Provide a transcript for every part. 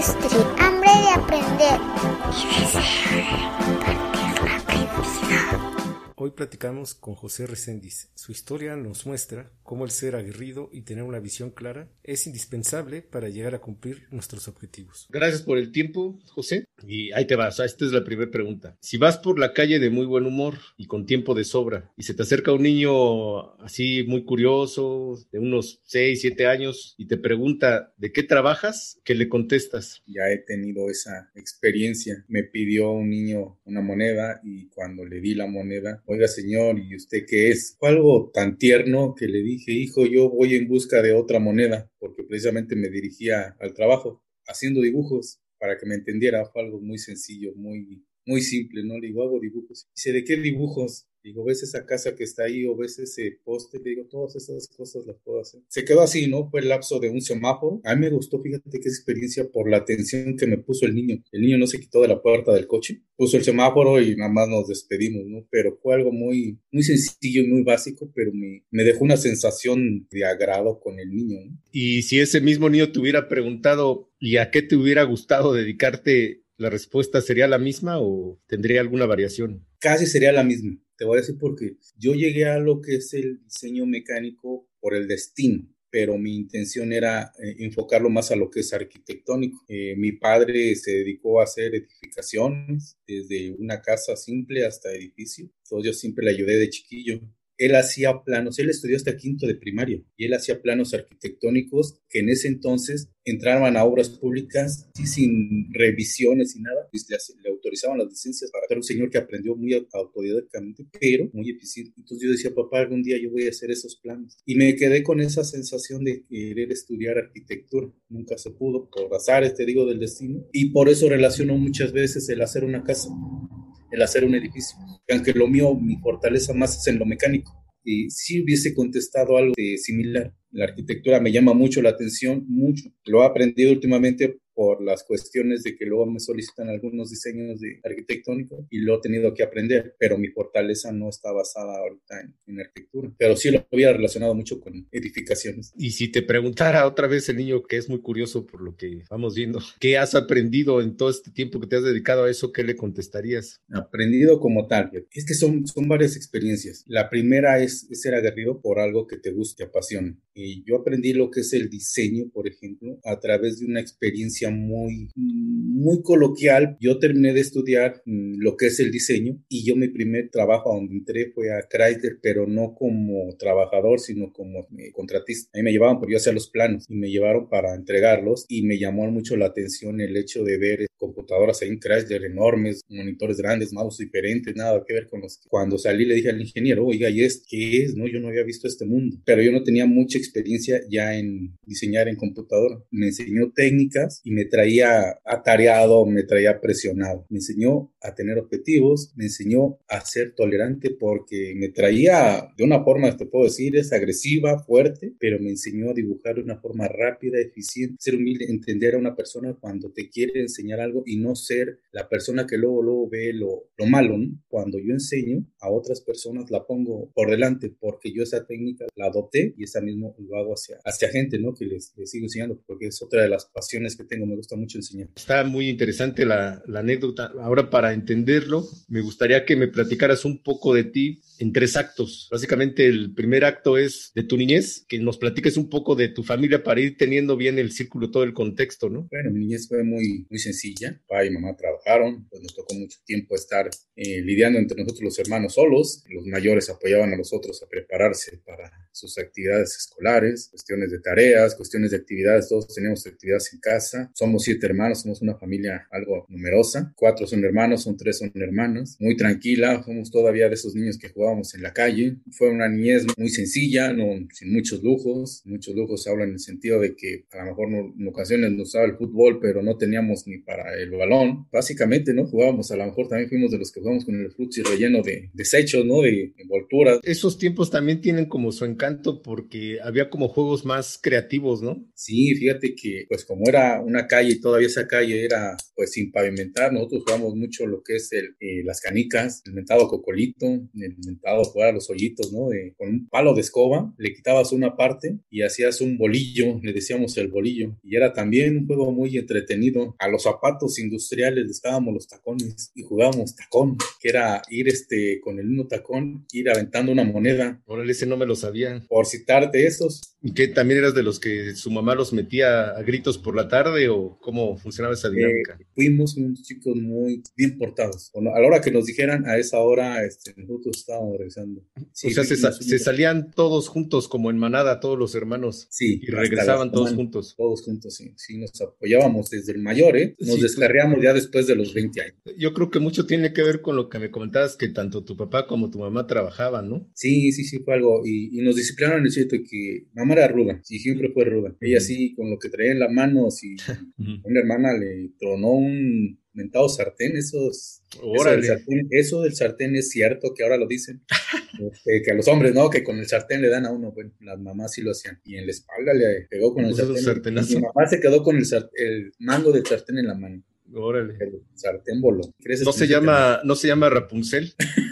Hambre de aprender platicamos con José Reséndiz. Su historia nos muestra cómo el ser aguerrido y tener una visión clara es indispensable para llegar a cumplir nuestros objetivos. Gracias por el tiempo, José. Y ahí te vas. Esta es la primera pregunta. Si vas por la calle de muy buen humor y con tiempo de sobra y se te acerca un niño así muy curioso, de unos 6, 7 años, y te pregunta de qué trabajas, ¿qué le contestas? Ya he tenido esa experiencia. Me pidió un niño una moneda y cuando le di la moneda, oiga señor, ¿y usted qué es? Fue algo tan tierno que le dije, hijo, yo voy en busca de otra moneda, porque precisamente me dirigía al trabajo haciendo dibujos para que me entendiera. Fue algo muy sencillo, muy, muy simple, ¿no? Le digo, hago dibujos. Dice, ¿de qué dibujos? Digo, ¿ves esa casa que está ahí o ves ese poste? Le digo, todas esas cosas las puedo hacer. Se quedó así, ¿no? Fue el lapso de un semáforo. A mí me gustó, fíjate qué experiencia por la atención que me puso el niño. El niño no se quitó de la puerta del coche, puso el semáforo y nada más nos despedimos, ¿no? Pero fue algo muy, muy sencillo y muy básico, pero me, me dejó una sensación de agrado con el niño, ¿no? Y si ese mismo niño te hubiera preguntado, ¿y a qué te hubiera gustado dedicarte? ¿La respuesta sería la misma o tendría alguna variación? Casi sería la misma. Te voy a decir porque yo llegué a lo que es el diseño mecánico por el destino, pero mi intención era eh, enfocarlo más a lo que es arquitectónico. Eh, mi padre se dedicó a hacer edificaciones, desde una casa simple hasta edificio. Entonces yo siempre le ayudé de chiquillo él hacía planos, él estudió hasta quinto de primaria y él hacía planos arquitectónicos que en ese entonces entraban a obras públicas sí, sin revisiones y nada, y le, autorizaban las licencias para un señor que aprendió muy autodidactamente, pero muy eficiente. Entonces yo decía, papá, algún día yo voy a hacer esos planos. Y me quedé con esa sensación de querer estudiar arquitectura. Nunca se pudo, por azares, te digo, del destino. Y por eso relaciono muchas veces el hacer una casa el hacer un edificio. Aunque lo mío, mi fortaleza más es en lo mecánico. Y si hubiese contestado algo de similar, la arquitectura me llama mucho la atención, mucho. Lo he aprendido últimamente por las cuestiones de que luego me solicitan algunos diseños de arquitectónico y lo he tenido que aprender, pero mi fortaleza no está basada ahorita en, en, arquitectura, pero sí lo había relacionado mucho con edificaciones. Y si te preguntara otra vez el niño, que es muy curioso por lo que vamos viendo, ¿qué has aprendido en todo este tiempo que te has dedicado a eso? ¿Qué le contestarías? Aprendido como tal. Es que son, son varias experiencias. La primera es, es ser aguerrido por algo que te guste, te apasiona. Y yo aprendí lo que es el diseño, por ejemplo, a través de una experiencia muy, muy coloquial. Yo terminé de estudiar lo que es el diseño y yo mi primer trabajo a donde entré fue a Chrysler, pero no como trabajador, sino como contratista. Ahí me llevaban porque yo hacía los planos y me llevaron para entregarlos y me llamó mucho la atención el hecho de ver computadoras ahí en Chrysler enormes, monitores grandes, mouse diferentes, nada que ver con los cuando salí le dije al ingeniero, oiga, ¿y es qué es? No, yo no había visto este mundo, pero yo no tenía mucha experiencia ya en diseñar en computadora. Me enseñó técnicas y me traía atareado, me traía presionado. Me enseñó a tener objetivos, me enseñó a ser tolerante porque me traía de una forma, te puedo decir, es agresiva, fuerte, pero me enseñó a dibujar de una forma rápida, eficiente, ser humilde, entender a una persona cuando te quiere enseñar algo y no ser la persona que luego, luego ve lo, lo malo. ¿no? Cuando yo enseño a otras personas, la pongo por delante porque yo esa técnica la adopté y esa mismo lo hago hacia, hacia gente, ¿no? Que les, les sigo enseñando porque es otra de las pasiones que tengo, me gusta mucho enseñar. Está muy interesante la, la anécdota. Ahora, para entenderlo, me gustaría que me platicaras un poco de ti en tres actos. Básicamente, el primer acto es de tu niñez, que nos platiques un poco de tu familia para ir teniendo bien el círculo, todo el contexto, ¿no? Bueno, mi niñez fue muy, muy sencilla. Papá y mamá trabajaron, pues nos tocó mucho tiempo estar eh, lidiando entre nosotros los hermanos solos. Los mayores apoyaban a los otros a prepararse para sus actividades escolares, cuestiones de tareas, cuestiones de actividades. Todos tenemos actividades en casa. Somos siete hermanos, somos una familia algo numerosa. Cuatro son hermanos, son tres son hermanas. Muy tranquila, somos todavía de esos niños que jugábamos en la calle. Fue una niñez muy sencilla, no, sin muchos lujos. Muchos lujos hablan en el sentido de que a lo mejor no, en ocasiones nos usaba el fútbol, pero no teníamos ni para el balón, básicamente, ¿no? Jugábamos, a lo mejor también fuimos de los que jugamos con el frutzi relleno de desechos, ¿no? De envolturas. Esos tiempos también tienen como su encanto porque había como juegos más creativos, ¿no? Sí, fíjate que, pues como era una calle y todavía esa calle era, pues sin pavimentar, nosotros jugamos mucho lo que es el, eh, las canicas, el mentado cocolito, el mentado jugar a los hoyitos, ¿no? con un palo de escoba, le quitabas una parte y hacías un bolillo, le decíamos el bolillo, y era también un juego muy entretenido. A los zapatos industriales les dábamos los tacones y jugábamos tacón, que era ir este con el uno tacón, ir aventando una moneda. Órale, ese no me lo sabía. Por citarte ¿Y que también eras de los que su mamá los metía a gritos por la tarde o cómo funcionaba esa dinámica? Eh, fuimos unos chicos muy bien portados. a la hora que nos dijeran, a esa hora este, nosotros estábamos regresando. o sea, se, salían todos juntos como en manada, todos los hermanos. Sí. Y regresaban todos juntos. Todos juntos, sí. Sí, nos apoyábamos desde el mayor, ¿eh? Nos sí, descarriamos ya después de los 20 años. Yo creo que mucho tiene que ver con lo que me comentabas, que tanto tu papá como tu mamá trabajaban, ¿no? Sí, sí, sí, fue algo. Y, y nos disciplinaron en el cierto que mamá era ruda, sí, siempre fue ruda. Ella sí, con lo que traía en la mano, si una hermana le tronó un mentado sartén, esos, eso del, sartén, eso del sartén es cierto que ahora lo dicen, este, que a los hombres, ¿no? Que con el sartén le dan a uno, bueno, las mamás sí lo hacían, y en la espalda le pegó con el sartén, y mi mamá se quedó con el, el mango del sartén en la mano. Órale. El sartén voló. ¿No se, llama, ¿No se llama Rapunzel?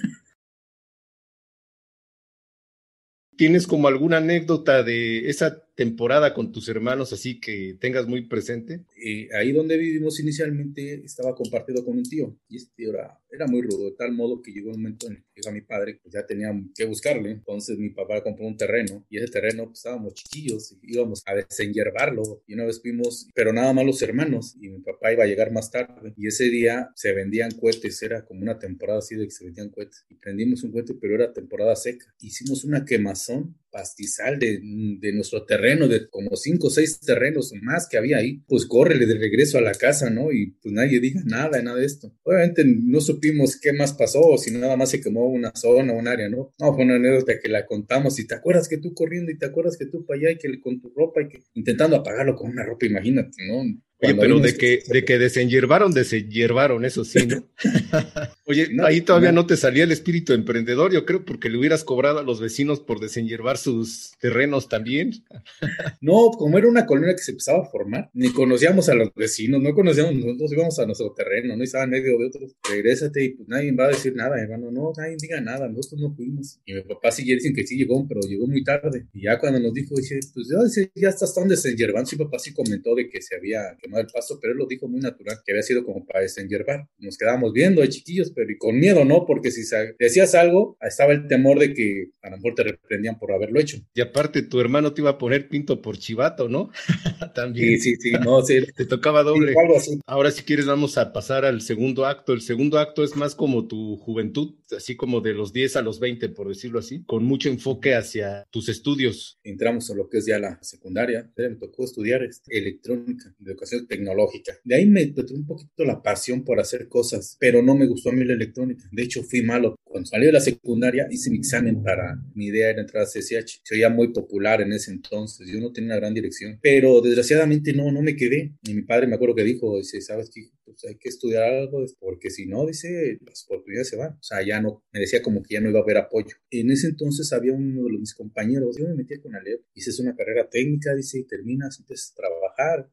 ¿Tienes como alguna anécdota de esa temporada con tus hermanos así que tengas muy presente? Eh, ahí donde vivimos inicialmente estaba compartido con un tío y este era, era muy rudo, de tal modo que llegó un momento en que a mi padre, pues ya tenía que buscarle, entonces mi papá compró un terreno y ese terreno pues, estábamos chiquillos, íbamos a desenyerbarlo y una vez fuimos, pero nada más los hermanos y mi papá iba a llegar más tarde. Y ese día se vendían cohetes, era como una temporada así de que se vendían cohetes. Y prendimos un cohete pero era temporada seca, hicimos una quemazón pastizal de, de, nuestro terreno, de como cinco o seis terrenos más que había ahí, pues córrele de regreso a la casa, ¿no? Y pues nadie diga nada, nada de esto. Obviamente no supimos qué más pasó, si nada más se quemó una zona, un área, ¿no? No, fue una anécdota que la contamos y te acuerdas que tú corriendo y te acuerdas que tú para allá y que con tu ropa y que intentando apagarlo con una ropa, imagínate, ¿no? Oye, pero de que, de que desenyerbaron, desenyerbaron, eso sí, ¿no? Oye, no, ahí todavía no. no. te salía el espíritu emprendedor, yo creo, porque le hubieras cobrado a los vecinos por desenyerbar sus terrenos también. no, como era una colonia que se empezaba a formar, ni conocíamos a los vecinos, no conocíamos, nosotros íbamos a nuestro terreno, no estaba en medio de otros, regrésate y pues nadie va a decir nada, hermano, no, nadie diga nada, nosotros no fuimos. Y mi papá sí dicen que sí llegó, pero llegó muy tarde. Y ya cuando nos dijo, dice, pues ya, ya estás tan desenyervando, mi papá sí comentó de que se había quemado el pasto, pero él lo dijo muy natural, que había sido como para desenyerbar. Nos quedábamos viendo, de chiquillos, pero y con miedo, ¿no? Porque si decías algo, estaba el temor de que a lo mejor te reprendían por haberlo hecho. Y aparte, tu hermano te iba a poner pinto por chivato, ¿no? También. Sí, sí, sí, no, sí. Te tocaba doble. Sí, algo así. Ahora, si quieres, vamos a pasar al segundo acto. El segundo acto es más como tu juventud, así como de los 10 a los 20, por decirlo así, con mucho enfoque hacia tus estudios. Entramos a lo que es ya la secundaria. Me tocó estudiar este, electrónica, de tecnológica. De ahí me metió un poquito la pasión por hacer cosas, pero no me gustó a mí la electrónica. De hecho, fui malo. Cuando salí de la secundaria, hice mi examen para, mi idea era entrar a CCH. Se oía muy popular en ese entonces. Yo no tenía una gran dirección, pero desgraciadamente no, no me quedé. Y mi padre me acuerdo que dijo, dice, ¿sabes qué? Pues hay que estudiar algo, porque si no, dice, las oportunidades se van. O sea, ya no, me decía como que ya no iba a haber apoyo. En ese entonces había uno de mis compañeros, yo me metí con Alep, hice una carrera técnica, dice, y terminas, empiezas a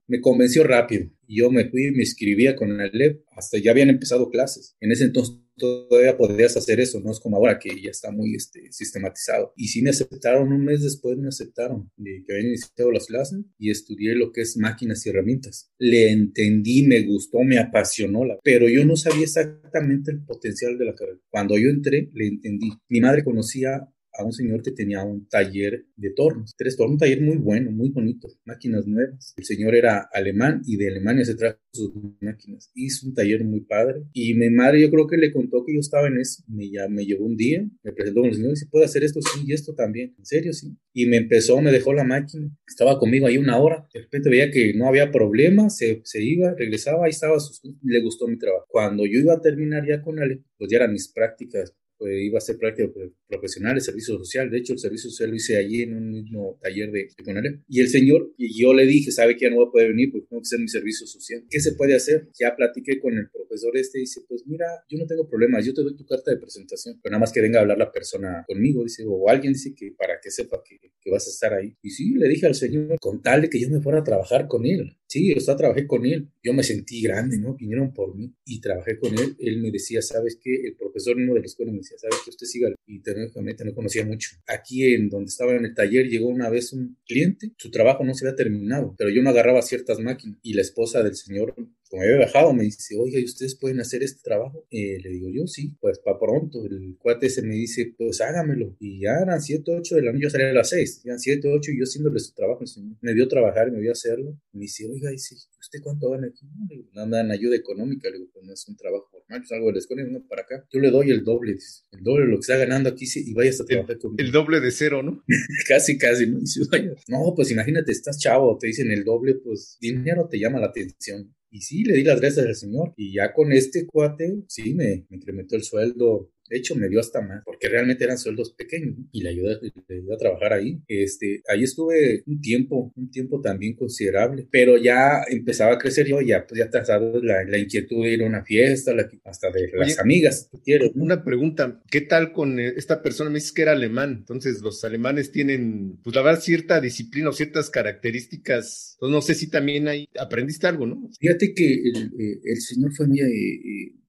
Me convenció rápido. Yo me fui me inscribía con Alep, hasta ya habían empezado clases. En ese entonces todavía podrías hacer eso, no es como ahora que ya está muy este, sistematizado. Y sí me aceptaron, un mes después me aceptaron de que habían iniciado las clases y estudié lo que es máquinas y herramientas. Le entendí, me gustó, me apasionó, la, pero yo no sabía exactamente el potencial de la carrera. Cuando yo entré, le entendí. Mi madre conocía a un señor que tenía un taller de tornos, tres tornos, un taller muy bueno, muy bonito, máquinas nuevas. El señor era alemán y de Alemania se trajo sus máquinas. Hizo un taller muy padre y mi madre yo creo que le contó que yo estaba en eso. Me, ya, me llevó un día, me presentó con el señor y dice, ¿puede hacer esto? Sí, y esto también. ¿En serio? Sí. Y me empezó, me dejó la máquina. Estaba conmigo ahí una hora. De repente veía que no había problema, se, se iba, regresaba, ahí estaba, sus, le gustó mi trabajo. Cuando yo iba a terminar ya con él, pues ya eran mis prácticas pues, iba a hacer práctica profesional, el servicio social. De hecho, el servicio social lo hice allí en un mismo taller de, de Y el señor, y yo le dije, sabe que ya no va a poder venir porque tengo que hacer mi servicio social. ¿Qué se puede hacer? Ya platiqué con el profesor este y dice, pues mira, yo no tengo problemas, yo te doy tu carta de presentación, pero nada más que venga a hablar la persona conmigo, dice, o alguien dice que para que sepa que, que vas a estar ahí. Y sí, le dije al señor, con tal de que yo me fuera a trabajar con él. Sí, o sea, trabajé con él. Yo me sentí grande, ¿no? Vinieron por mí y trabajé con él. Él me decía, ¿sabes qué? El profesor uno de la escuela me decía, ¿sabes que usted siga? Y técnicamente no conocía mucho. Aquí en donde estaba en el taller llegó una vez un cliente, su trabajo no se había terminado, pero yo no agarraba ciertas máquinas y la esposa del señor como había bajado, me dice, oiga, ¿y ustedes pueden hacer este trabajo? Eh, le digo yo, sí, pues para pronto. El cuate ese me dice, pues hágamelo. Y ya eran 7, 8 de la noche, yo salía a las 6, eran 7, 8 y yo haciéndole su trabajo. Me vio trabajar y me vio hacerlo. Me dice, oiga, dice, ¿usted cuánto gana aquí? No, le digo, nada, dan ayuda económica. Le digo, pues no es un trabajo normal, yo salgo de la escuela y vengo para acá. Yo le doy el doble, dice, el doble de lo que está ganando aquí y vaya hasta trabajar conmigo. El doble de cero, ¿no? casi, casi, ¿no? Dice, vaya. No, pues imagínate, estás chavo, te dicen el doble, pues dinero te llama la atención. Y sí, le di las gracias al Señor. Y ya con este cuate, sí, me, me incrementó el sueldo de hecho, me dio hasta más, porque realmente eran sueldos pequeños y le ayudé, le a trabajar ahí. Este, ahí estuve un tiempo, un tiempo también considerable, pero ya empezaba a crecer yo, ya, pues ya sabes la, la inquietud de ir a una fiesta, hasta de las amigas, quiero. Una pregunta, ¿qué tal con eh, esta persona? Me dices que era alemán, entonces los alemanes tienen, pues la verdad, cierta disciplina o ciertas características. Entonces, no sé si también ahí aprendiste algo, ¿no? Fíjate que el, eh, el señor fue muy...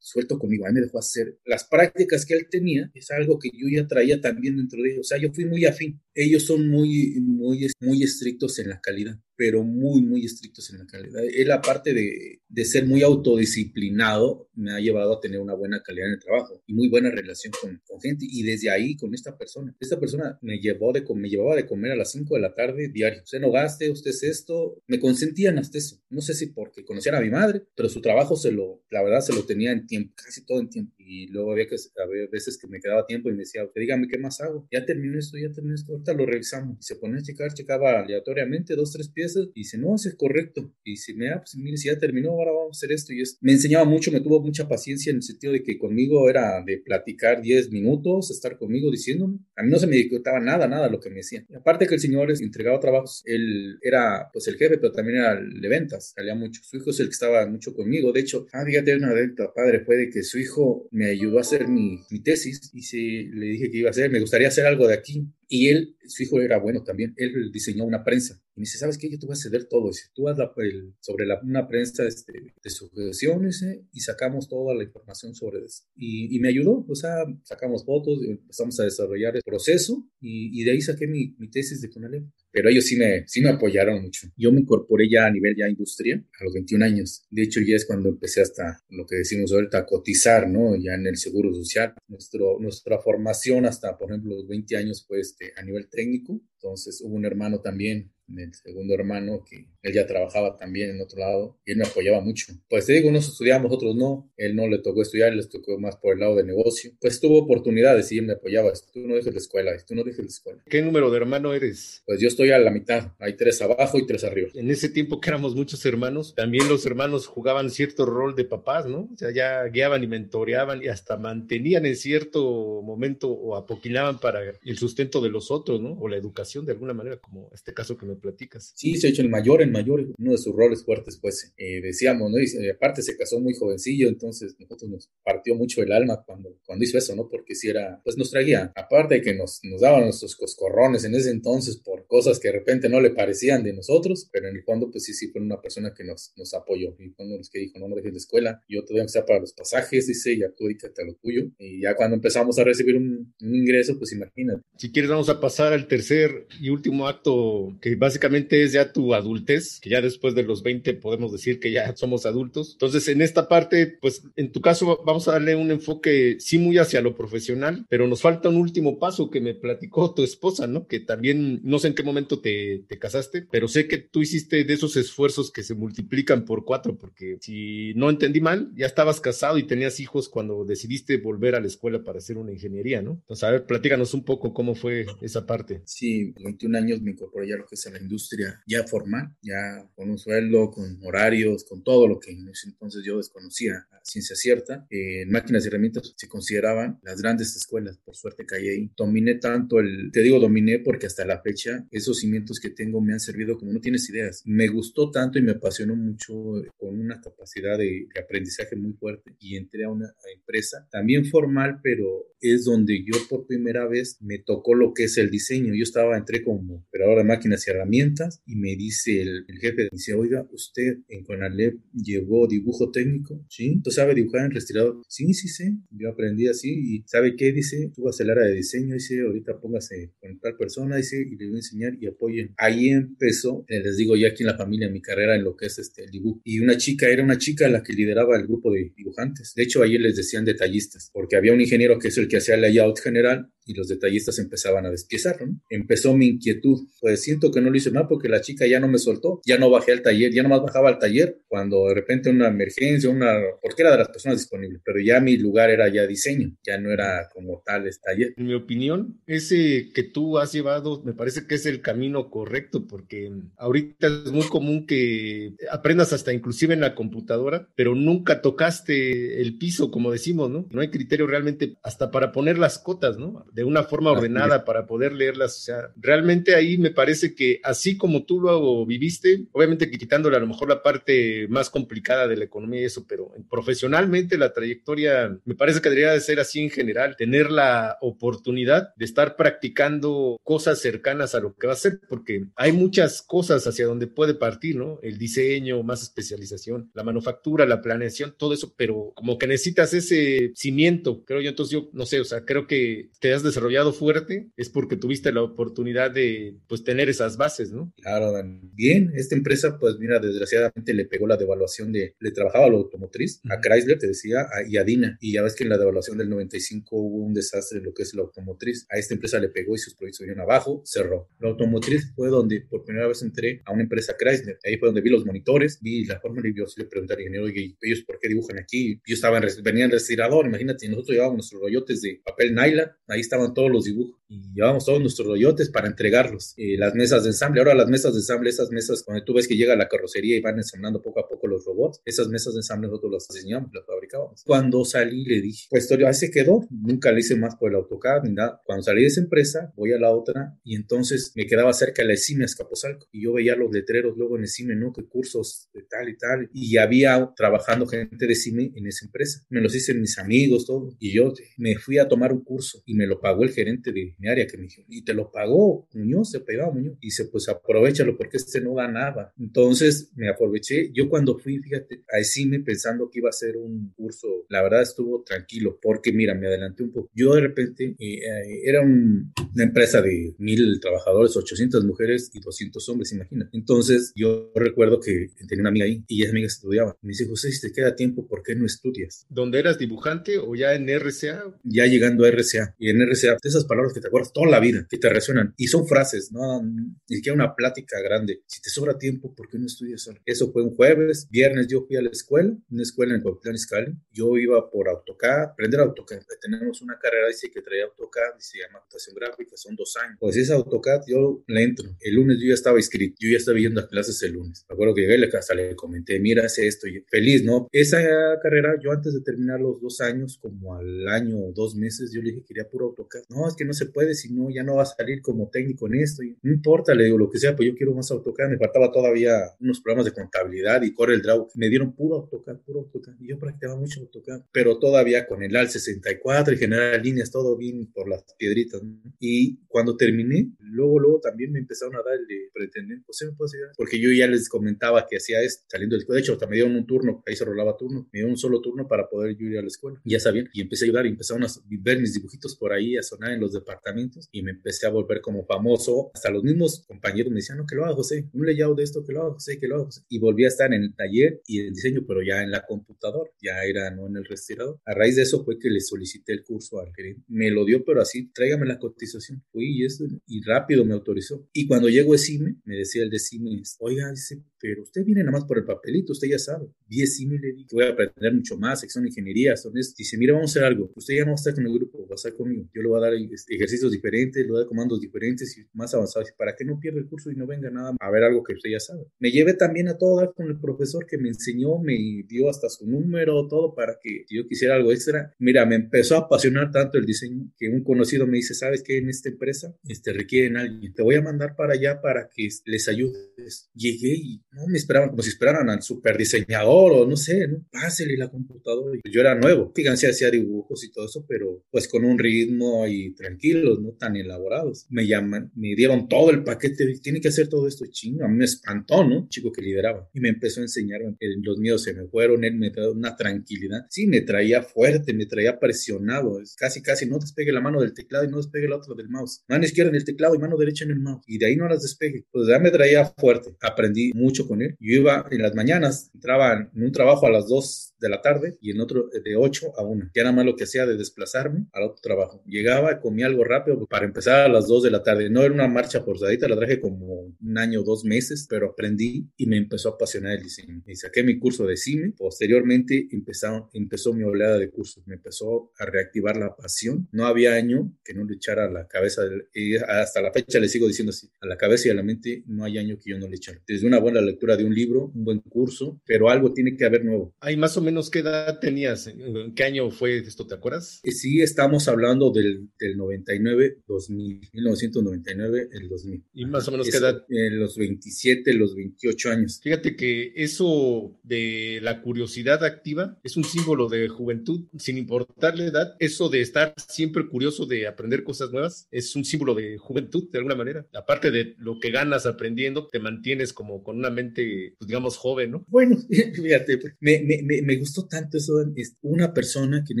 Suelto conmigo, a mí me dejó hacer las prácticas que él tenía, es algo que yo ya traía también dentro de ellos, o sea, yo fui muy afín. Ellos son muy, muy, muy estrictos en la calidad pero muy, muy estrictos en la calidad. Él, aparte de, de, ser muy autodisciplinado, me ha llevado a tener una buena calidad en el trabajo y muy buena relación con, con gente. Y desde ahí, con esta persona, esta persona me, llevó de, me llevaba de comer a las 5 de la tarde diario. Usted no gaste, usted es esto. Me consentían hasta eso. No sé si porque conocían a mi madre, pero su trabajo se lo, la verdad, se lo tenía en tiempo, casi todo en tiempo. Y luego había que, había veces que me quedaba tiempo y me decía, dígame qué más hago. Ya terminé esto, ya terminé esto, ahorita lo revisamos. Y se ponía a checar, checaba aleatoriamente dos, tres piezas y dice, no, eso es correcto. Y dice, mira, pues mire, si ya terminó, ahora vamos a hacer esto. Y es, me enseñaba mucho, me tuvo mucha paciencia en el sentido de que conmigo era de platicar 10 minutos, estar conmigo diciéndome. A mí no se me dificultaba nada, nada lo que me decía. aparte que el señor entregaba trabajos, él era pues el jefe, pero también era el de ventas, salía mucho. Su hijo es el que estaba mucho conmigo. De hecho, ah, fíjate, una anécdota padre fue de que su hijo me ayudó a hacer mi, mi tesis y si le dije que iba a hacer, me gustaría hacer algo de aquí. Y él, su hijo era bueno también, él diseñó una prensa. Y me dice, ¿sabes qué? Yo te voy a ceder todo. Dice, tú haz la, sobre la, una prensa este, de sujeciones y sacamos toda la información sobre eso. Y, y, me ayudó, o sea, sacamos fotos, empezamos a desarrollar el proceso y, y de ahí saqué mi, mi tesis de Conalep. Pero ellos sí me, sí me apoyaron mucho. Yo me incorporé ya a nivel ya industria a los 21 años. De hecho, ya es cuando empecé hasta lo que decimos ahorita, a cotizar, ¿no? Ya en el Seguro Social. Nuestro, nuestra formación hasta, por ejemplo, los 20 años fue este, a nivel técnico. Entonces hubo un hermano también el segundo hermano, que él ya trabajaba también en otro lado, y él me apoyaba mucho. Pues te digo, unos estudiamos, otros no, él no le tocó estudiar, les tocó más por el lado de negocio. Pues tuvo oportunidades y él me apoyaba, tú no dejes la escuela, tú no dejes la escuela. ¿Qué número de hermano eres? Pues yo estoy a la mitad, hay tres abajo y tres arriba. En ese tiempo que éramos muchos hermanos, también los hermanos jugaban cierto rol de papás, ¿no? O sea, ya guiaban y mentoreaban y hasta mantenían en cierto momento o apoquilaban para el sustento de los otros, ¿no? O la educación de alguna manera, como este caso que me platicas. Sí, se ha hecho el mayor, mayor, uno de sus roles fuertes, pues, eh, decíamos, ¿no? Y eh, aparte se casó muy jovencillo, entonces nosotros nos partió mucho el alma cuando, cuando hizo eso, ¿no? Porque si era, pues nos traía, aparte de que nos, nos daban nuestros coscorrones en ese entonces por cosas que de repente no le parecían de nosotros, pero en el fondo, pues sí, sí, fue una persona que nos, nos apoyó. Y cuando nos que dijo, no, no dejes de escuela, yo te voy a empezar para los pasajes, dice, ya tú dedícate a lo tuyo. Y ya cuando empezamos a recibir un, un ingreso, pues imagínate. Si quieres, vamos a pasar al tercer y último acto, que básicamente es ya tu adultez, que ya después de los 20 podemos decir que ya somos adultos. Entonces, en esta parte, pues en tu caso vamos a darle un enfoque sí muy hacia lo profesional, pero nos falta un último paso que me platicó tu esposa, ¿no? Que también, no sé en qué momento te, te casaste, pero sé que tú hiciste de esos esfuerzos que se multiplican por cuatro, porque si no entendí mal, ya estabas casado y tenías hijos cuando decidiste volver a la escuela para hacer una ingeniería, ¿no? Entonces, a ver, platícanos un poco cómo fue esa parte. Sí, 21 años me incorporé ya a lo que es la industria ya formal, ya ya con un sueldo, con horarios, con todo lo que en ese entonces yo desconocía a ciencia cierta. Eh, máquinas y herramientas se consideraban las grandes escuelas, por suerte caí ahí. Dominé tanto el, te digo dominé porque hasta la fecha esos cimientos que tengo me han servido como no tienes ideas. Me gustó tanto y me apasionó mucho con una capacidad de, aprendizaje muy fuerte y entré a una empresa también formal, pero es donde yo por primera vez me tocó lo que es el diseño. Yo estaba, entré como operador de máquinas y herramientas y me dice el, jefe, dice, oiga, usted en Conalep llevó dibujo técnico, ¿sí? ¿Tú sabes dibujar en respirador? Sí, sí, sí. Yo aprendí así y ¿sabe qué? Dice, tú vas al área de diseño, dice, ahorita póngase con tal persona, dice, y le voy a enseñar y apoyen. Ahí empezó, eh, les digo, ya aquí en la familia, mi carrera en lo que es este, el dibujo. Y una chica, era una chica la que lideraba el grupo de dibujantes. De hecho, ahí les decían detallistas, porque había un ingeniero que es el que hacía el layout general y los detallistas empezaban a despiezarlo. ¿no? Empezó mi inquietud, pues siento que no lo hice mal porque la chica ya no me soltó, ya no bajé al taller, ya no más bajaba al taller cuando de repente una emergencia, una, porque era de las personas disponibles, pero ya mi lugar era ya diseño, ya no era como tal este taller. En mi opinión, ese que tú has llevado me parece que es el camino correcto porque ahorita es muy común que aprendas hasta inclusive en la computadora, pero nunca tocaste el piso, como decimos, ¿no? No hay criterio realmente hasta para poner las cotas, ¿no? de una forma ordenada para poder leerlas. O sea, realmente ahí me parece que así como tú lo viviste, obviamente quitándole a lo mejor la parte más complicada de la economía y eso, pero profesionalmente la trayectoria me parece que debería de ser así en general, tener la oportunidad de estar practicando cosas cercanas a lo que va a ser, porque hay muchas cosas hacia donde puede partir, ¿no? El diseño, más especialización, la manufactura, la planeación, todo eso, pero como que necesitas ese cimiento, creo yo, entonces yo no sé, o sea, creo que te has desarrollado fuerte es porque tuviste la oportunidad de pues tener esas bases, ¿no? Claro, Bien, esta empresa pues mira, desgraciadamente le pegó la devaluación de, le trabajaba a la automotriz, a Chrysler te decía, y a Dina, y ya ves que en la devaluación del 95 hubo un desastre en lo que es la automotriz, a esta empresa le pegó y sus proyectos vinieron abajo, cerró. La automotriz fue donde por primera vez entré a una empresa Chrysler, ahí fue donde vi los monitores, vi la forma y yo le pregunté al ingeniero, oye, ¿ellos por qué dibujan aquí? Yo estaba en, venía en respirador, imagínate, nosotros llevábamos nuestros rollotes de papel nylon, ahí estaban todos los dibujos y llevamos todos nuestros rollotes para entregarlos. Eh, las mesas de ensamble, ahora las mesas de ensamble, esas mesas, cuando tú ves que llega la carrocería y van ensamblando poco a poco los robots, esas mesas de ensamble nosotros las diseñamos, las fabricábamos. Cuando salí le dije, pues ahí se quedó, nunca le hice más por el AutoCAD ni nada. Cuando salí de esa empresa, voy a la otra y entonces me quedaba cerca de la ECIME Escaposalco y yo veía los letreros luego en ECIME, ¿no? Que cursos de tal y tal. Y había trabajando gente de CIME en esa empresa. Me los hice mis amigos, todo. Y yo me fui a tomar un curso y me lo pagó el gerente de área que me dijo, y te lo pagó Muñoz, se pegaba Muñoz. Y dice, pues aprovechalo porque este no ganaba. Entonces me aproveché. Yo cuando fui, fíjate, a ECIME pensando que iba a ser un curso, la verdad estuvo tranquilo porque mira, me adelanté un poco. Yo de repente eh, eh, era una empresa de mil trabajadores, 800 mujeres y 200 hombres, imagina. Entonces yo recuerdo que tenía una amiga ahí y esa amiga estudiaba. Me dice, José, si te queda tiempo, ¿por qué no estudias? ¿Dónde eras dibujante o ya en RCA? Ya llegando a RCA. Y en RCA, esas palabras que te acuerdas toda la vida, que te resuenan. Y son frases, no ni siquiera una plática grande. Si te sobra tiempo, ¿por qué no estudias solo? Eso fue un jueves. Viernes yo fui a la escuela, una escuela en Cuauhtémoc Iscali. Yo iba por AutoCAD, aprender AutoCAD. Tenemos una carrera, dice que traía AutoCAD y se llama Actuación Gráfica, son dos años. Pues ese AutoCAD yo le entro. El lunes yo ya estaba inscrito, yo ya estaba yendo a clases el lunes. Me acuerdo que llegué a la casa, le comenté, mira, hace esto, y feliz, ¿no? Esa carrera, yo antes de terminar los dos años, como al año o dos meses, yo le dije, quería puro AutoCAD. No, es que no se puede, si no, ya no va a salir como técnico en esto. Y no importa, le digo lo que sea, pues yo quiero más AutoCAD. Me faltaba todavía unos programas de contabilidad y Corel Draw. Me dieron puro AutoCAD, puro AutoCAD. Y yo practicaba mucho AutoCAD, pero todavía con el AL 64 y generar líneas, todo bien por las piedritas. Y cuando terminé, luego, luego también me empezaron a dar el de pretender, José, ¿me puedes ayudar? Porque yo ya les comentaba que hacía esto saliendo del De hecho, hasta me dieron un turno, ahí se rolaba turno, me dieron un solo turno para poder yo ir a la escuela. Y ya sabían, y empecé a ayudar y empezaron a ver mis dibujitos por ahí, a sonar en los departamentos y me empecé a volver como famoso. Hasta los mismos compañeros me decían, no, que lo haga José, un layout de esto, que lo haga José, que lo haga José. Y volví a estar en el taller y el diseño, pero ya en la computadora, ya era no en el respirador. A raíz de eso fue que le solicité el curso al gerente. Me lo dio, pero así, tráigame la cotización. Fui y y rápido me autorizó. Y cuando llego a CIME, me decía el de CIME, oiga, dice, pero usted viene nada más por el papelito, usted ya sabe. Vi me le dije, voy a aprender mucho más, sección de ingeniería, son Dice, mira, vamos a hacer algo. Usted ya no va a estar con el grupo, va a estar conmigo. Yo le voy a dar ejercicios diferentes, le voy a dar comandos diferentes y más avanzados, para que no pierda el curso y no venga nada a ver algo que usted ya sabe. Me llevé también a todo dar con el profesor que me enseñó, me dio hasta su número, todo para que yo quisiera algo extra. Mira, me empezó a apasionar tanto el diseño que un conocido me dice, ¿sabes qué? En esta empresa este, requieren alguien. Te voy a mandar para allá para que les ayudes. Llegué y no me esperaban como si esperaran al super diseñador o no sé, ¿no? Pásele la computadora. Yo era nuevo. Fíjense, hacía dibujos y todo eso, pero pues con un ritmo y tranquilos, no tan elaborados. Me llaman, me dieron todo el paquete. Tiene que hacer todo esto chingo. A mí me espantó, ¿no? chico que lideraba. Y me empezó a enseñar. Los miedos se me fueron. Él me dio una tranquilidad. Sí, me traía fuerte, me traía presionado. Casi, casi no despegue la mano del teclado y no despegue la otra del mouse. Mano izquierda en el teclado y mano derecha en el mouse. Y de ahí no las despegue. Pues ya me traía fuerte. Aprendí mucho con él. Yo iba en las mañanas, entraba en un trabajo a las 2 de la tarde y en otro de 8 a 1. Ya nada más lo que hacía de desplazarme al otro trabajo. Llegaba, comía algo rápido para empezar a las 2 de la tarde. No era una marcha forzadita, la traje como un año, dos meses, pero aprendí y me empezó a apasionar el diseño. Y saqué mi curso de cine. Posteriormente empezaron, empezó mi oleada de cursos. Me empezó a reactivar la pasión. No había año que no le echara a la cabeza. y hasta la fecha le sigo diciendo así. A la cabeza y a la mente no hay año que yo no le echara. Desde una buena lectura de un libro, un buen curso, pero algo tiene que haber nuevo. Hay más o menos qué edad tenías. ¿En qué año fue esto? ¿Te acuerdas? Eh, sí, estamos hablando del, del 99, 2000, 1999, el 2000. ¿Y más o menos qué edad? En los 27, los 28 años. Fíjate que eso de la curiosidad activa es un símbolo de juventud, sin importar la edad. Eso de estar siempre curioso de aprender cosas nuevas es un símbolo de juventud, de alguna manera. Aparte de lo que ganas aprendiendo, te mantienes como con una mente, pues, digamos, joven, ¿no? Bueno, fíjate, me, me, me, gustó tanto eso. Una persona que en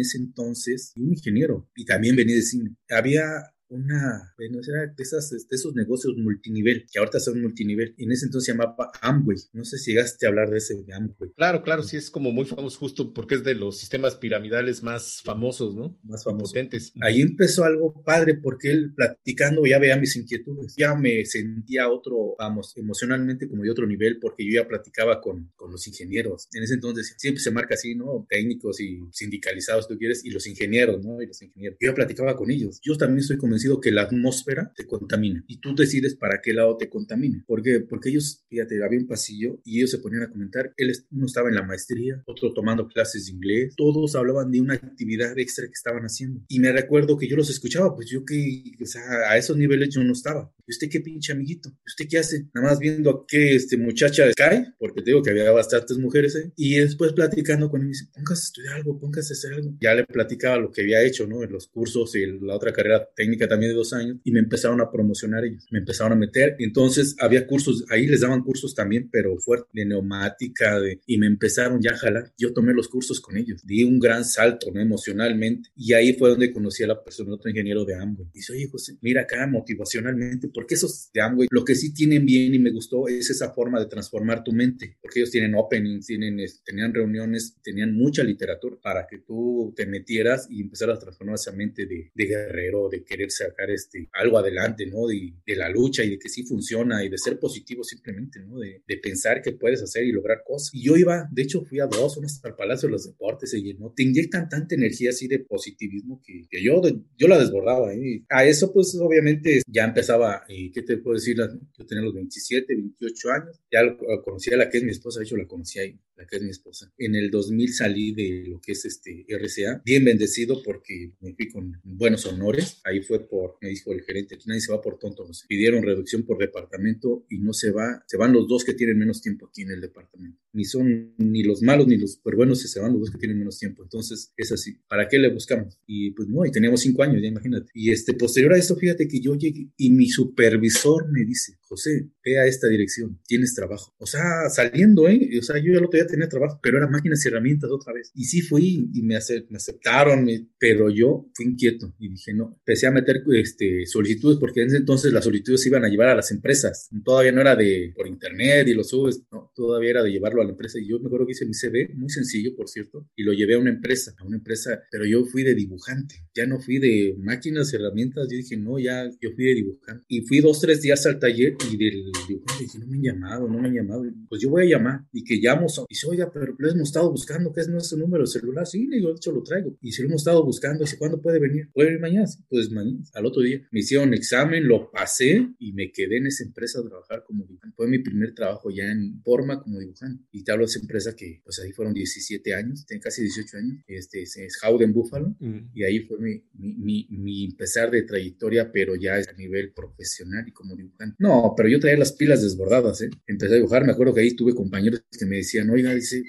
ese entonces, un ingeniero, y también venía de cine, había una, era de, esas, de esos negocios multinivel, que ahorita son multinivel. Y en ese entonces se llamaba Amway. No sé si llegaste a hablar de ese de Amway. Claro, claro, sí, es como muy famoso justo porque es de los sistemas piramidales más famosos, ¿no? Más famosos. Ahí empezó algo padre porque él platicando ya veía mis inquietudes. Ya me sentía otro, vamos, emocionalmente como de otro nivel porque yo ya platicaba con, con los ingenieros. En ese entonces siempre se marca así, ¿no? Técnicos y sindicalizados, tú quieres, y los ingenieros, ¿no? Y los ingenieros. Yo ya platicaba con ellos. Yo también estoy convencido que la atmósfera te contamina y tú decides para qué lado te contamina. ¿Por qué? Porque ellos, fíjate, había un pasillo y ellos se ponían a comentar. Él, uno estaba en la maestría, otro tomando clases de inglés. Todos hablaban de una actividad extra que estaban haciendo. Y me recuerdo que yo los escuchaba, pues yo que, o sea, a esos niveles yo no estaba. ¿Y usted qué pinche amiguito? ¿Usted qué hace? Nada más viendo a qué este, muchacha cae, porque te digo que había bastantes mujeres ahí. Y después platicando con él, me dice, póngase a estudiar algo, póngase a hacer algo. Ya le platicaba lo que había hecho, ¿no? En los cursos y la otra carrera técnica también de dos años y me empezaron a promocionar ellos, me empezaron a meter. Y entonces había cursos, ahí les daban cursos también, pero fuerte, de neumática, de, y me empezaron ya a jalar. Yo tomé los cursos con ellos, di un gran salto, ¿no? Emocionalmente. Y ahí fue donde conocí a la persona, otro ingeniero de. Y dice, oye, José, mira acá motivacionalmente, porque esos de Amway, lo que sí tienen bien y me gustó es esa forma de transformar tu mente, porque ellos tienen openings, tienen, tenían reuniones, tenían mucha literatura para que tú te metieras y empezaras a transformar esa mente de, de guerrero, de querer sacar este, algo adelante, ¿no? De, de, la lucha y de que sí funciona y de ser positivo simplemente, ¿no? De, de, pensar que puedes hacer y lograr cosas. Y yo iba, de hecho fui a dos, uno hasta el Palacio de los Deportes, y ¿no? Te inyectan tanta energía así de positivismo que, que yo, yo la desbordaba. ¿eh? A eso pues obviamente ya empezaba, y ¿qué te puedo decir? Yo tenía los 27, 28 años, ya conocía a la que es mi esposa, de hecho la conocí ahí, la que es mi esposa. En el 2000 salí de lo que es este RCA, bien bendecido porque me fui con buenos honores, ahí fue por, me dijo el gerente, aquí nadie se va por tonto, nos pidieron reducción por departamento y no se va, se van los dos que tienen menos tiempo aquí en el departamento. Ni son ni los malos ni los super buenos, se van los dos que tienen menos tiempo. Entonces es así, ¿para qué le buscamos? Y pues no, y teníamos cinco años, ya imagínate. Y este, posterior a esto, fíjate que yo llegué y mi supervisor me dice, José, ve a esta dirección, tienes trabajo. O sea, saliendo, ¿eh? O sea, yo ya lo todavía tenía trabajo, pero era máquinas y herramientas otra vez. Y sí fui y me, me aceptaron, pero yo fui inquieto y dije, no, empecé a meter este, solicitudes porque en ese entonces las solicitudes se iban a llevar a las empresas. Todavía no era de por internet y lo subes, no, todavía era de llevarlo a la empresa. Y yo me acuerdo que hice mi CV, muy sencillo, por cierto, y lo llevé a una empresa, a una empresa, pero yo fui de dibujante, ya no fui de máquinas, y herramientas. Yo dije, no, ya yo fui de dibujante. Y fui dos, tres días al taller y del dibujante, dije, no me han llamado, no me han llamado. Pues yo voy a llamar y que llamo. Y dice, oiga, pero lo hemos estado buscando, ¿qué es nuestro número celular? Sí, le digo, de hecho lo traigo. Y si lo hemos estado buscando, dice, ¿cuándo puede venir? ¿Puede venir mañana? Pues mañana, al otro día. Me hicieron examen, lo pasé y me quedé en esa empresa a trabajar como dibujante. Fue mi primer trabajo ya en forma como dibujante. Y te hablo de esa empresa que, pues ahí fueron 17 años, tengo casi 18 años. Este es, Howden Buffalo. Mm. Y ahí fue mi, mi, mi, empezar de trayectoria, pero ya a nivel profesional y como dibujante. No, pero yo traía las pilas desbordadas, ¿eh? Empecé a dibujar, me acuerdo que ahí tuve compañeros que me decían, oiga, dice,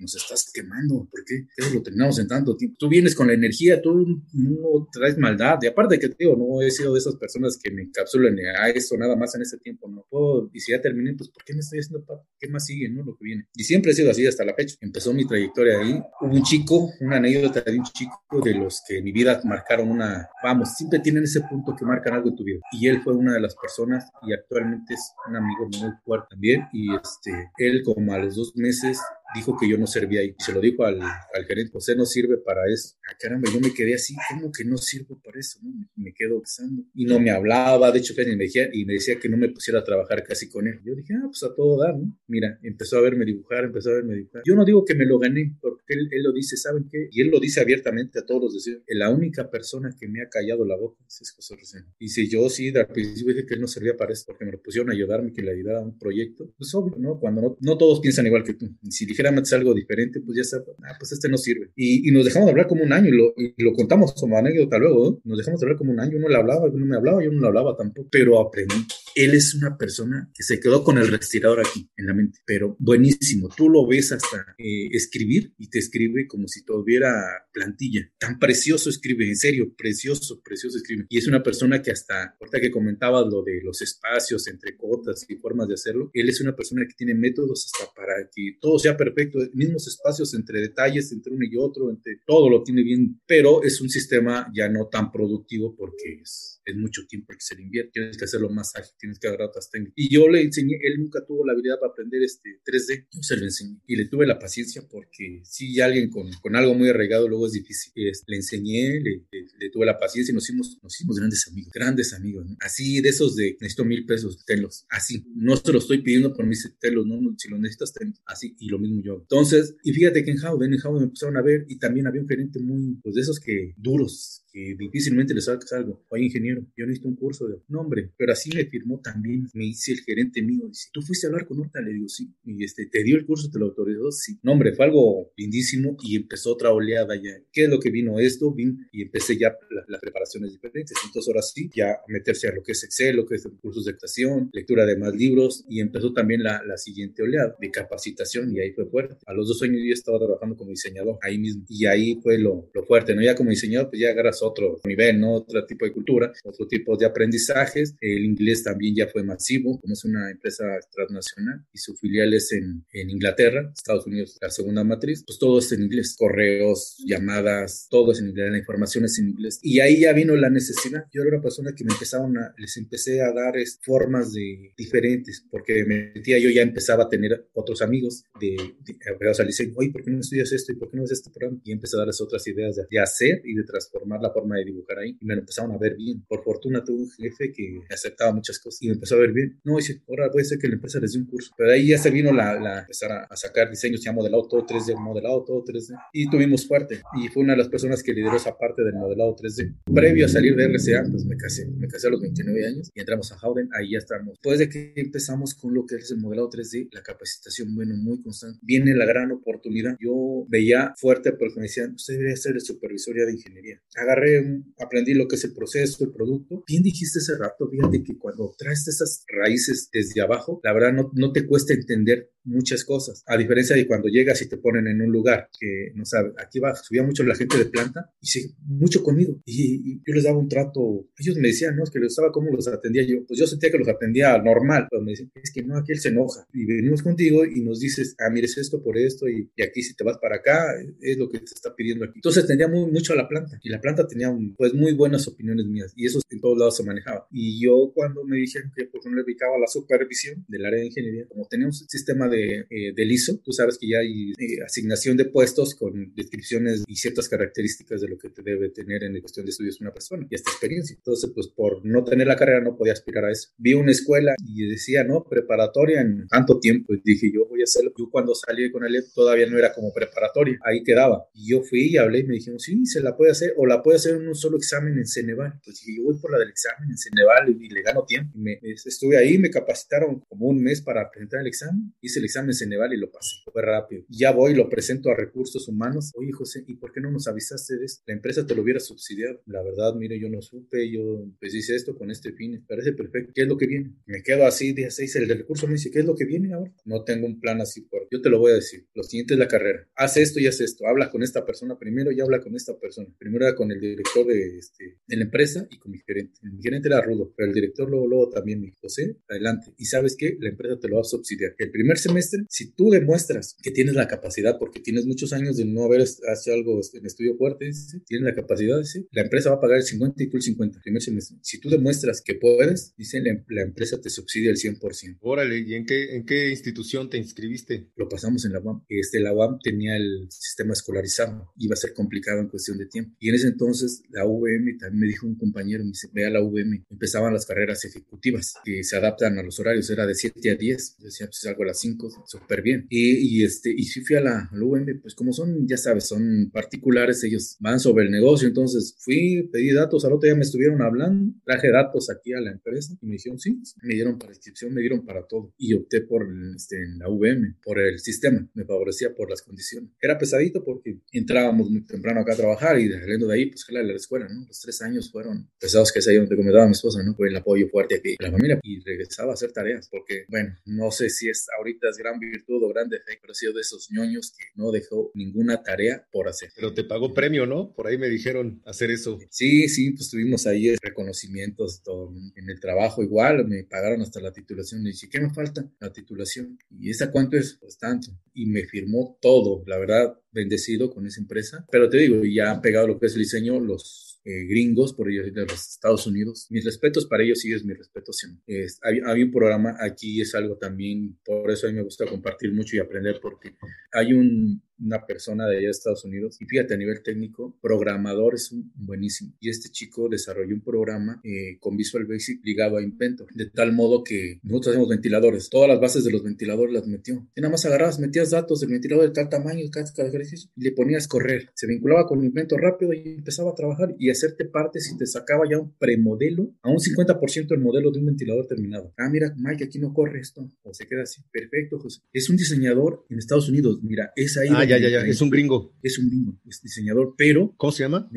nos estás quemando, ¿por qué? Eso lo terminamos en tanto tiempo. Tú vienes con la energía, tú no traes maldad. Y aparte que digo, no he sido de esas personas que me encapsulan a eso nada más en ese tiempo, no puedo. Y si ya terminé, pues ¿por qué me estoy haciendo para ¿Qué más sigue, no? Lo que viene. Y siempre he sido así hasta la fecha. Empezó mi trayectoria ahí. Hubo un chico, una anécdota de un chico de los que en mi vida marcaron una, vamos, siempre tienen ese punto que marcan algo en tu vida. Y él fue una de las personas y actualmente es un amigo muy fuerte también. Y este, él como a los dos meses dijo que yo no servía ahí. Se lo dijo al, al gerente, José no sirve para eso. Ah, caramba, yo me quedé así, ¿cómo que no sirvo para eso? ¿no? Me, quedo pensando. Y no me hablaba, de hecho, me decía, y me decía que no me pusiera a trabajar casi con él. Yo dije, ah, pues a todo dar, ¿no? Mira, empezó a verme dibujar, empezó a verme dibujar. Yo no digo que me lo gané, porque él, él lo dice, ¿saben qué? Y él lo dice abiertamente a todos los decir, la única persona que me ha callado la boca es José Roseno. Y si yo sí, al principio dije que él no servía para eso, porque me lo pusieron a ayudarme, que le ayudara a un proyecto. Pues obvio, ¿no? Cuando no, no todos piensan igual que tú. si es algo diferente, pues ya está, ah, pues este no sirve. Y, y, nos dejamos de hablar como un año y lo, y lo contamos como anécdota luego, ¿no? Nos dejamos de hablar como un año, uno le hablaba, uno me hablaba, yo no le hablaba tampoco, pero aprendí. Él es una persona que se quedó con el respirador aquí en la mente, pero buenísimo. Tú lo ves hasta eh, escribir y te escribe como si tuviera plantilla. Tan precioso escribe, en serio, precioso, precioso escribe. Y es una persona que hasta, ahorita que comentabas lo de los espacios entre cotas y formas de hacerlo, él es una persona que tiene métodos hasta para que todo sea perfecto, mismos espacios entre detalles, entre uno y otro, entre todo lo tiene bien, pero es un sistema ya no tan productivo porque es es mucho tiempo que se le invierte, tienes que hacerlo más ágil, tienes que agarrar otras técnicas. Y yo le enseñé, él nunca tuvo la habilidad para aprender este 3D, yo se lo enseñé y le tuve la paciencia porque si alguien con, con algo muy arraigado luego es difícil. le enseñé, le, le, tuve la paciencia y nos hicimos, nos hicimos grandes amigos, grandes amigos, ¿no? Así de esos de necesito mil pesos, tenlos, así. No se lo estoy pidiendo por mis telos, no, si lo necesitas, tenlos, así. Y lo mismo yo. Entonces, y fíjate que en Howden, en Howden me empezaron a ver y también había un gerente muy, pues de esos que duros, que difícilmente le sacas algo. Oye, ingeniero, yo necesito un curso de nombre, pero así me firmó también, me dice el gerente mío, dice, ¿tú fuiste a hablar con Horta? Le digo, sí, y este, ¿te dio el curso, te lo autorizó? Sí. No, hombre, fue algo lindísimo y empezó otra oleada ya. ¿Qué es lo que vino esto? Vino y empecé ya las preparaciones diferentes. Entonces ahora sí, ya meterse a lo que es Excel, lo que es cursos de actuación, lectura de más libros y empezó también la, la siguiente oleada de capacitación y ahí fue fuerte. A los dos años yo estaba trabajando como diseñador ahí mismo y ahí fue lo, lo fuerte, ¿no? Ya como diseñador, pues ya agarras otro nivel, ¿no? Otro tipo de cultura, otro tipo de aprendizajes. El inglés también ya fue masivo, como es una empresa transnacional y su filial es en, en Inglaterra, Estados Unidos, la segunda matriz, pues todo es en inglés, correos, llamadas, todo es en inglés, la información es en inglés. Y ahí ya vino la necesidad. Yo era una persona que me empezaron a, les empecé a dar formas de diferentes, porque me metía, yo ya empezaba a tener otros amigos de, de, o sea, le oye, ¿por qué no estudias esto? ¿Y por qué no es este programa? Y empecé a darles otras ideas de, de hacer y de transformar la forma de dibujar ahí y me lo empezaron a ver bien. Por fortuna tuve un jefe que aceptaba muchas cosas y me empezó a ver bien. No, dice, ahora puede ser que la empresa les dé un curso. Pero ahí ya se vino la, la empezar a, sacar diseños ya modelado todo 3D, modelado todo 3D. Y tuvimos fuerte. Y fue una de las personas que lideró esa parte del modelado 3D. Previo a salir de RCA, pues me casé. Me casé a los 29 años y entramos a Howden. Ahí ya estamos. Después de que empezamos con lo que es el modelado 3D, la capacitación, bueno, muy constante. Viene la gran oportunidad. Yo veía fuerte porque me decían, usted debería ser el supervisor de ingeniería. Agarré, aprendí lo que es el proceso, el producto. Bien dijiste hace rato, fíjate que cuando traes esas raíces desde abajo, la verdad no, no te cuesta entender muchas cosas. A diferencia de cuando llegas y te ponen en un lugar que no sabe, aquí va, subía mucho la gente de planta y sí, mucho conmigo. Y, yo les daba un trato, ellos me decían, no, es que les gustaba cómo los atendía yo. Pues yo sentía que los atendía normal, pero me decían, es que no, aquí él se enoja. Y venimos contigo y nos dices, ah, mires esto por esto y, y aquí si te vas para acá, es lo que te está pidiendo aquí. Entonces tendía muy, mucho a la planta y la planta tenía pues muy buenas opiniones mías y eso en todos lados se manejaba. Y yo cuando me dijeron que por qué no le dedicaba a la supervisión del área de ingeniería, como teníamos un sistema de de, eh, del ISO. Tú sabes que ya hay eh, asignación de puestos con descripciones y ciertas características de lo que te debe tener en cuestión de estudios una persona y esta experiencia. Entonces, pues por no tener la carrera no podía aspirar a eso. Vi una escuela y decía, no, preparatoria en tanto tiempo. Y dije, yo voy a hacerlo. Yo cuando salí con él todavía no era como preparatoria, ahí quedaba. Y yo fui y hablé y me dijeron, sí, se la puede hacer o la puede hacer en un solo examen en Ceneval. Entonces dije, yo voy por la del examen en Ceneval y, le gano tiempo. Y me, estuve ahí, me capacitaron como un mes para presentar el examen. Hice el examen en Ceneval y lo pasé. Fue rápido. Ya voy lo presento a recursos humanos. Oye, José, ¿y por qué no nos avisaste de esto? La empresa te lo hubiera subsidiado. La verdad, mire, yo no supe, yo pues hice esto con este fin. Parece perfecto. ¿Qué es lo que viene? Me quedo así, día 6, el del recurso me dice, ¿qué es lo que viene ahora? No tengo un plan así fuerte. Yo te lo voy a decir. Lo siguiente es la carrera. Haz esto y haz esto. Habla con esta persona primero y habla con esta persona. Primero era con el director de, este, de la empresa y con mi gerente. Mi gerente era rudo, pero el director luego, luego también me dijo, José, adelante. Y sabes qué? La empresa te lo va a subsidiar. El primer semestre, si tú demuestras que tienes la capacidad, porque tienes muchos años de no haber hecho algo en estudio fuerte, tienes la capacidad, la empresa va a pagar el 50 y tú el 50. Primer semestre. Si tú demuestras que puedes, dice la, la empresa te subsidia el 100%. Órale, ¿y en qué, en qué institución te inscribiste? Lo pasamos en la UAM. Este, la UAM tenía el sistema escolarizado, iba a ser complicado en cuestión de tiempo. Y en ese entonces la UVM también me dijo un compañero, me dice, ve a la UVM. Empezaban las carreras ejecutivas que se adaptan a los horarios, era de 7 a 10. Yo decía, pues salgo a las 5, súper bien. Y, y, este, y sí fui a la, a la pues como son, ya sabes, son particulares, ellos van sobre el negocio. Entonces fui, pedí datos, al otro día me estuvieron hablando, traje datos aquí a la empresa y me dijeron, sí, me dieron para inscripción, me dieron para todo. Y opté por este, la UVM, por el sistema, me favorecía por las condiciones. Era pesadito porque entrábamos muy temprano acá a trabajar y saliendo de ahí, pues la escuela, ¿no? Los tres años fueron pesados, que es ahí donde comentaba mi esposa, ¿no? Fue el apoyo fuerte aquí de la familia y regresaba a hacer tareas, porque, bueno, no sé si es ahorita es gran virtud o gran defecto, pero he sido de esos ñoños que no dejó ninguna tarea por hacer. Pero te pagó premio, ¿no? Por ahí me dijeron hacer eso. Sí, sí, pues tuvimos ahí reconocimientos todo, en el trabajo igual, me pagaron hasta la titulación. Y dije, ¿qué me falta? La titulación. ¿Y esa cuánto es? Pues tanto. Y me firmó todo, la verdad, bendecido con esa empresa. Pero te digo, ya han pegado lo que es el diseño, los eh, gringos, por ellos de los Estados Unidos. Mis respetos para ellos, sí es mi respeto. Es, hay, hay, un programa aquí, es algo también, por eso a mí me gusta compartir mucho y aprender, porque hay un, una persona de allá de Estados Unidos. Y fíjate, a nivel técnico, programador es un buenísimo. Y este chico desarrolló un programa eh, con Visual Basic ligado a Inventor, de tal modo que nosotros hacemos ventiladores. Todas las bases de los ventiladores las metió. Y nada más agarrabas, metías datos del ventilador de tal tamaño, cada, cada ejercicio, y le ponías correr. Se vinculaba con Inventor rápido y empezaba a trabajar y hacerte parte si te sacaba ya un premodelo a un 50% del modelo de un ventilador terminado. Ah, mira, Mike, aquí no corre esto. O se queda así. Perfecto, José. Es un diseñador en Estados Unidos. Mira, es ahí. Ah, ya, ya, ya. Es un gringo. Es un gringo. Es diseñador, pero. ¿Cómo se llama?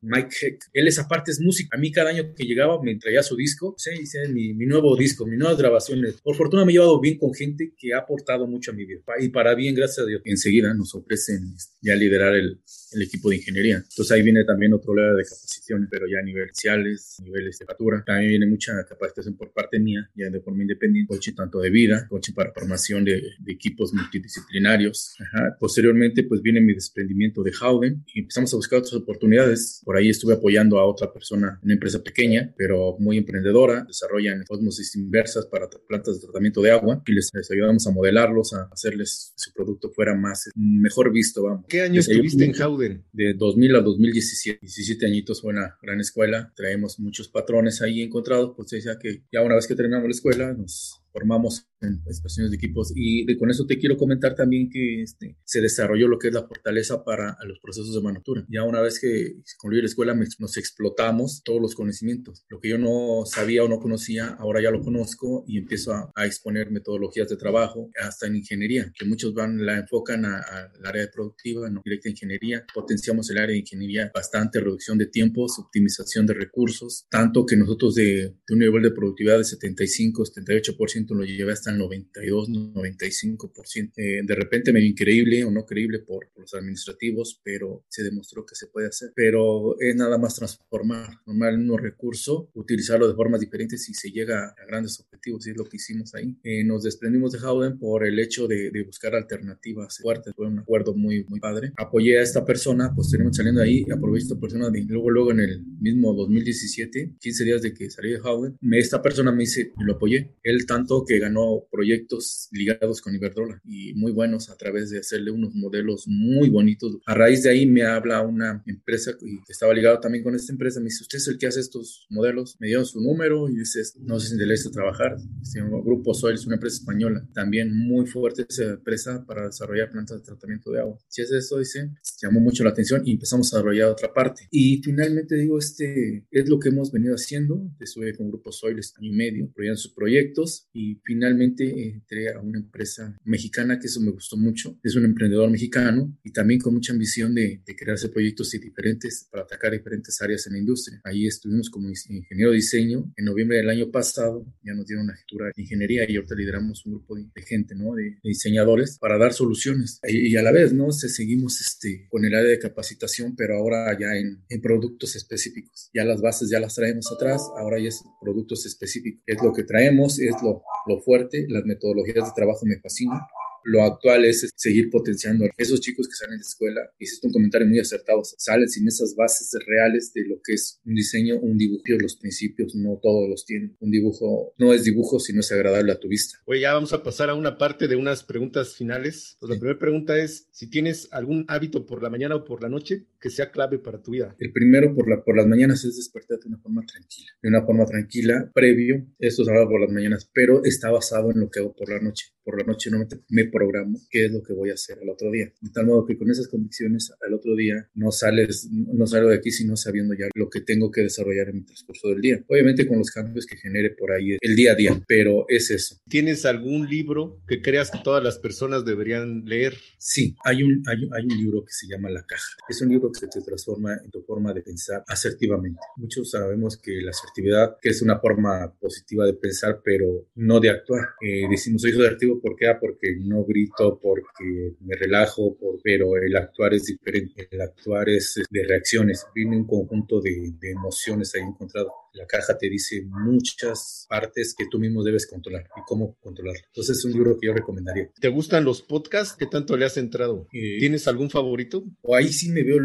Mike Heck. Él esa parte es música. A mí cada año que llegaba me traía su disco. Sí, sí, mi, mi nuevo disco, mis nuevas grabaciones. Por fortuna me he llevado bien con gente que ha aportado mucho a mi vida. Y para bien, gracias a Dios. Enseguida nos ofrecen ya liderar el, el equipo de ingeniería. Entonces ahí viene también otro lado de capacitaciones, pero ya a niveles iniciales, niveles de factura. También viene mucha capacitación por parte mía, ya de forma independiente, coche tanto de vida, coche para formación de, de equipos multidisciplinarios. Ajá. Posteriormente, pues viene mi desprendimiento de Howden y empezamos a buscar otras oportunidades. Por ahí estuve apoyando a otra persona, una empresa pequeña, pero muy emprendedora. Desarrollan osmosis inversas para plantas de tratamiento de agua y les, les ayudamos a modelarlos, a hacerles su producto fuera más, mejor visto, vamos. ¿Qué año estuviste en Howden? De 2000 a 2017. 17 añitos fue una gran escuela. Traemos muchos patrones ahí encontrados. Pues decía que ya una vez que terminamos la escuela, nos formamos en expresiones de equipos y de, con eso te quiero comentar también que este, se desarrolló lo que es la fortaleza para los procesos de manufactura. Ya una vez que concluyó la escuela nos explotamos todos los conocimientos. Lo que yo no sabía o no conocía, ahora ya lo conozco y empiezo a, a exponer metodologías de trabajo hasta en ingeniería, que muchos van, la enfocan al área de productiva, no directa ingeniería. Potenciamos el área de ingeniería bastante, reducción de tiempos, optimización de recursos, tanto que nosotros de, de un nivel de productividad de 75, 78% lo llevé hasta el 92, 95%. Eh, de repente medio increíble o no creíble por, por, los administrativos, pero se demostró que se puede hacer. Pero es nada más transformar, normal un recurso, utilizarlo de formas diferentes y se llega a grandes objetivos y es lo que hicimos ahí. Eh, nos desprendimos de Howden por el hecho de, de, buscar alternativas fuertes, fue un acuerdo muy, muy padre. Apoyé a esta persona, posteriormente saliendo de ahí, aproveché esta persona, de, luego, luego en el mismo 2017, 15 días de que salí de Howden, me, esta persona me dice, lo apoyé, él tanto que ganó proyectos ligados con Iberdrola y muy buenos a través de hacerle unos modelos muy bonitos. A raíz de ahí me habla una empresa que estaba ligado también con esta empresa. Me dice, ¿usted es el que hace estos modelos? Me dieron su número y dice, no sé si interesa trabajar. Grupo Soil, es una empresa española. También muy fuerte esa empresa para desarrollar plantas de tratamiento de agua. Si es eso, dice, llamó mucho la atención y empezamos a desarrollar otra parte. Y finalmente digo, este es lo que hemos venido haciendo. Estuve con Grupo Soil este año y medio, proyectos y finalmente entré a una empresa mexicana que eso me gustó mucho. Es un emprendedor mexicano y también con mucha ambición de, de crear proyectos diferentes para atacar diferentes áreas en la industria. Ahí estuvimos como ingeniero de diseño. En noviembre del año pasado ya nos dieron una jefatura de ingeniería y ahorita lideramos un grupo de, gente, ¿no? De, diseñadores para dar soluciones. Y, a la vez, ¿no? Se, seguimos este, con el área de capacitación, pero ahora ya en, en productos específicos. Ya las bases ya las traemos atrás, ahora ya es productos específicos. Es lo que traemos, es lo, lo fuerte, las metodologías de trabajo me fascinan lo actual es seguir potenciando a esos chicos que salen de escuela. Hiciste un comentario muy acertado. Salen sin esas bases reales de lo que es un diseño, un dibujo. Los principios no todos los tienen. Un dibujo no es dibujo, sino es agradable a tu vista. Oye, ya vamos a pasar a una parte de unas preguntas finales. Pues la primera pregunta es si tienes algún hábito por la mañana o por la noche que sea clave para tu vida. El primero por, la, por las mañanas es despertarte de una forma tranquila. De una forma tranquila, previo, esto es algo por las mañanas, pero está basado en lo que hago por la noche. Por la noche no me programo qué es lo que voy a hacer al otro día. De tal modo que con esas convicciones al otro día no sales, no salgo de aquí sino sabiendo ya lo que tengo que desarrollar en mi transcurso del día. Obviamente con los cambios que genere por ahí el día a día, pero es eso. ¿Tienes algún libro que creas que todas las personas deberían leer? Sí, hay un, hay, hay un libro que se llama La Caja. Es un libro que te transforma en tu forma de pensar asertivamente. Muchos sabemos que la asertividad, que es una forma positiva de pensar, pero no de actuar. Eh, decimos soy asertivo porque, ah, porque no grito porque me relajo, por, pero el actuar es diferente, el actuar es de reacciones, viene un conjunto de, de emociones ahí encontrado. La caja te dice muchas partes que tú mismo debes controlar y cómo controlar. Entonces es un libro que yo recomendaría. ¿Te gustan los podcasts? ¿Qué tanto le has entrado? Eh, ¿Tienes algún favorito? O ahí sí me veo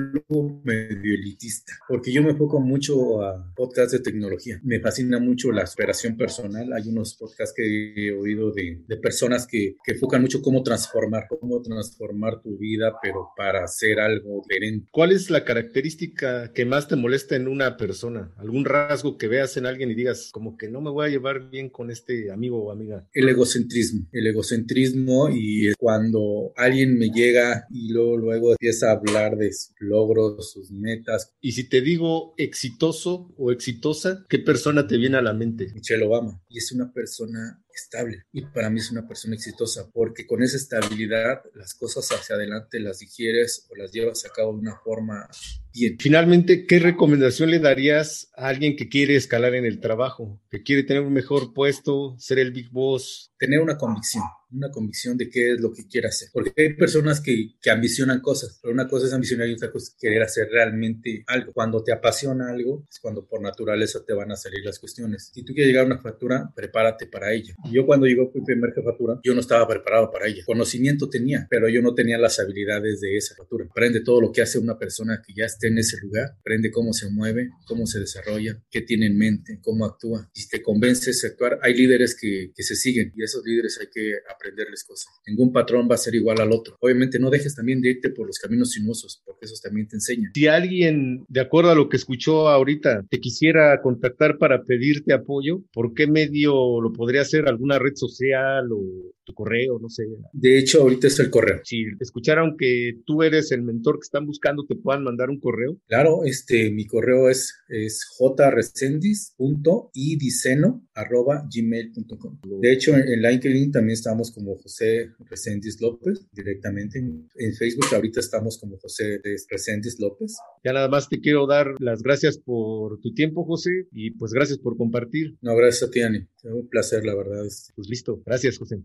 medio elitista, porque yo me enfoco mucho a podcasts de tecnología. Me fascina mucho la superación personal. Hay unos podcasts que he oído de, de personas que, que enfocan mucho cómo transformar, cómo transformar tu vida, pero para hacer algo diferente. ¿Cuál es la característica que más te molesta en una persona? ¿Algún rasgo que veas en alguien y digas, como que no me voy a llevar bien con este amigo o amiga? El egocentrismo, el egocentrismo y cuando alguien me llega y luego, luego empieza a hablar de sus logros, sus metas. Y si te digo exitoso o exitosa, ¿qué persona te viene a la mente? Michelle Obama. Y es una persona estable y para mí es una persona exitosa porque con esa estabilidad las cosas hacia adelante las digieres o las llevas a cabo de una forma bien. Finalmente, ¿qué recomendación le darías a alguien que quiere escalar en el trabajo, que quiere tener un mejor puesto, ser el big boss? Tener una convicción una convicción de qué es lo que quiere hacer. Porque hay personas que, que ambicionan cosas, pero una cosa es ambicionar y otra cosa es querer hacer realmente algo. Cuando te apasiona algo, es cuando por naturaleza te van a salir las cuestiones. Si tú quieres llegar a una factura, prepárate para ella. yo cuando llegó a mi primera jefatura, yo no estaba preparado para ella. Conocimiento tenía, pero yo no tenía las habilidades de esa factura. Aprende todo lo que hace una persona que ya esté en ese lugar, aprende cómo se mueve, cómo se desarrolla, qué tiene en mente, cómo actúa. Y si te convences de actuar, hay líderes que, que se siguen y esos líderes hay que aprenderles cosas. Ningún patrón va a ser igual al otro. Obviamente no dejes también de irte por los caminos sinuosos, porque esos también te enseñan. Si alguien, de acuerdo a lo que escuchó ahorita, te quisiera contactar para pedirte apoyo, ¿por qué medio lo podría hacer? ¿Alguna red social o tu correo? No sé. De hecho, ahorita es el correo. Si escucharon que tú eres el mentor que están buscando, ¿te puedan mandar un correo? Claro, este, mi correo es, es jrecendis.idiceno.gmail.com. De hecho, en, en LinkedIn también estamos como José Reséndiz López directamente. En Facebook ahorita estamos como José Reséndiz López. Ya nada más te quiero dar las gracias por tu tiempo, José, y pues gracias por compartir. No, gracias a ti, Ani. Un placer, la verdad. Pues listo. Gracias, José.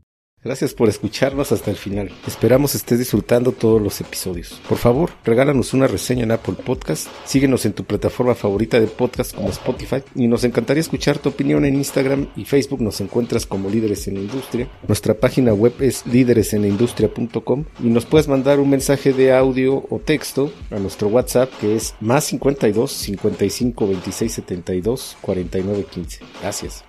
Gracias por escucharnos hasta el final. Esperamos estés disfrutando todos los episodios. Por favor, regálanos una reseña en Apple Podcast, síguenos en tu plataforma favorita de podcast como Spotify y nos encantaría escuchar tu opinión en Instagram y Facebook nos encuentras como Líderes en la Industria. Nuestra página web es líderesenlaindustria.com y nos puedes mandar un mensaje de audio o texto a nuestro WhatsApp que es más 52 55 26 72 49 15. Gracias.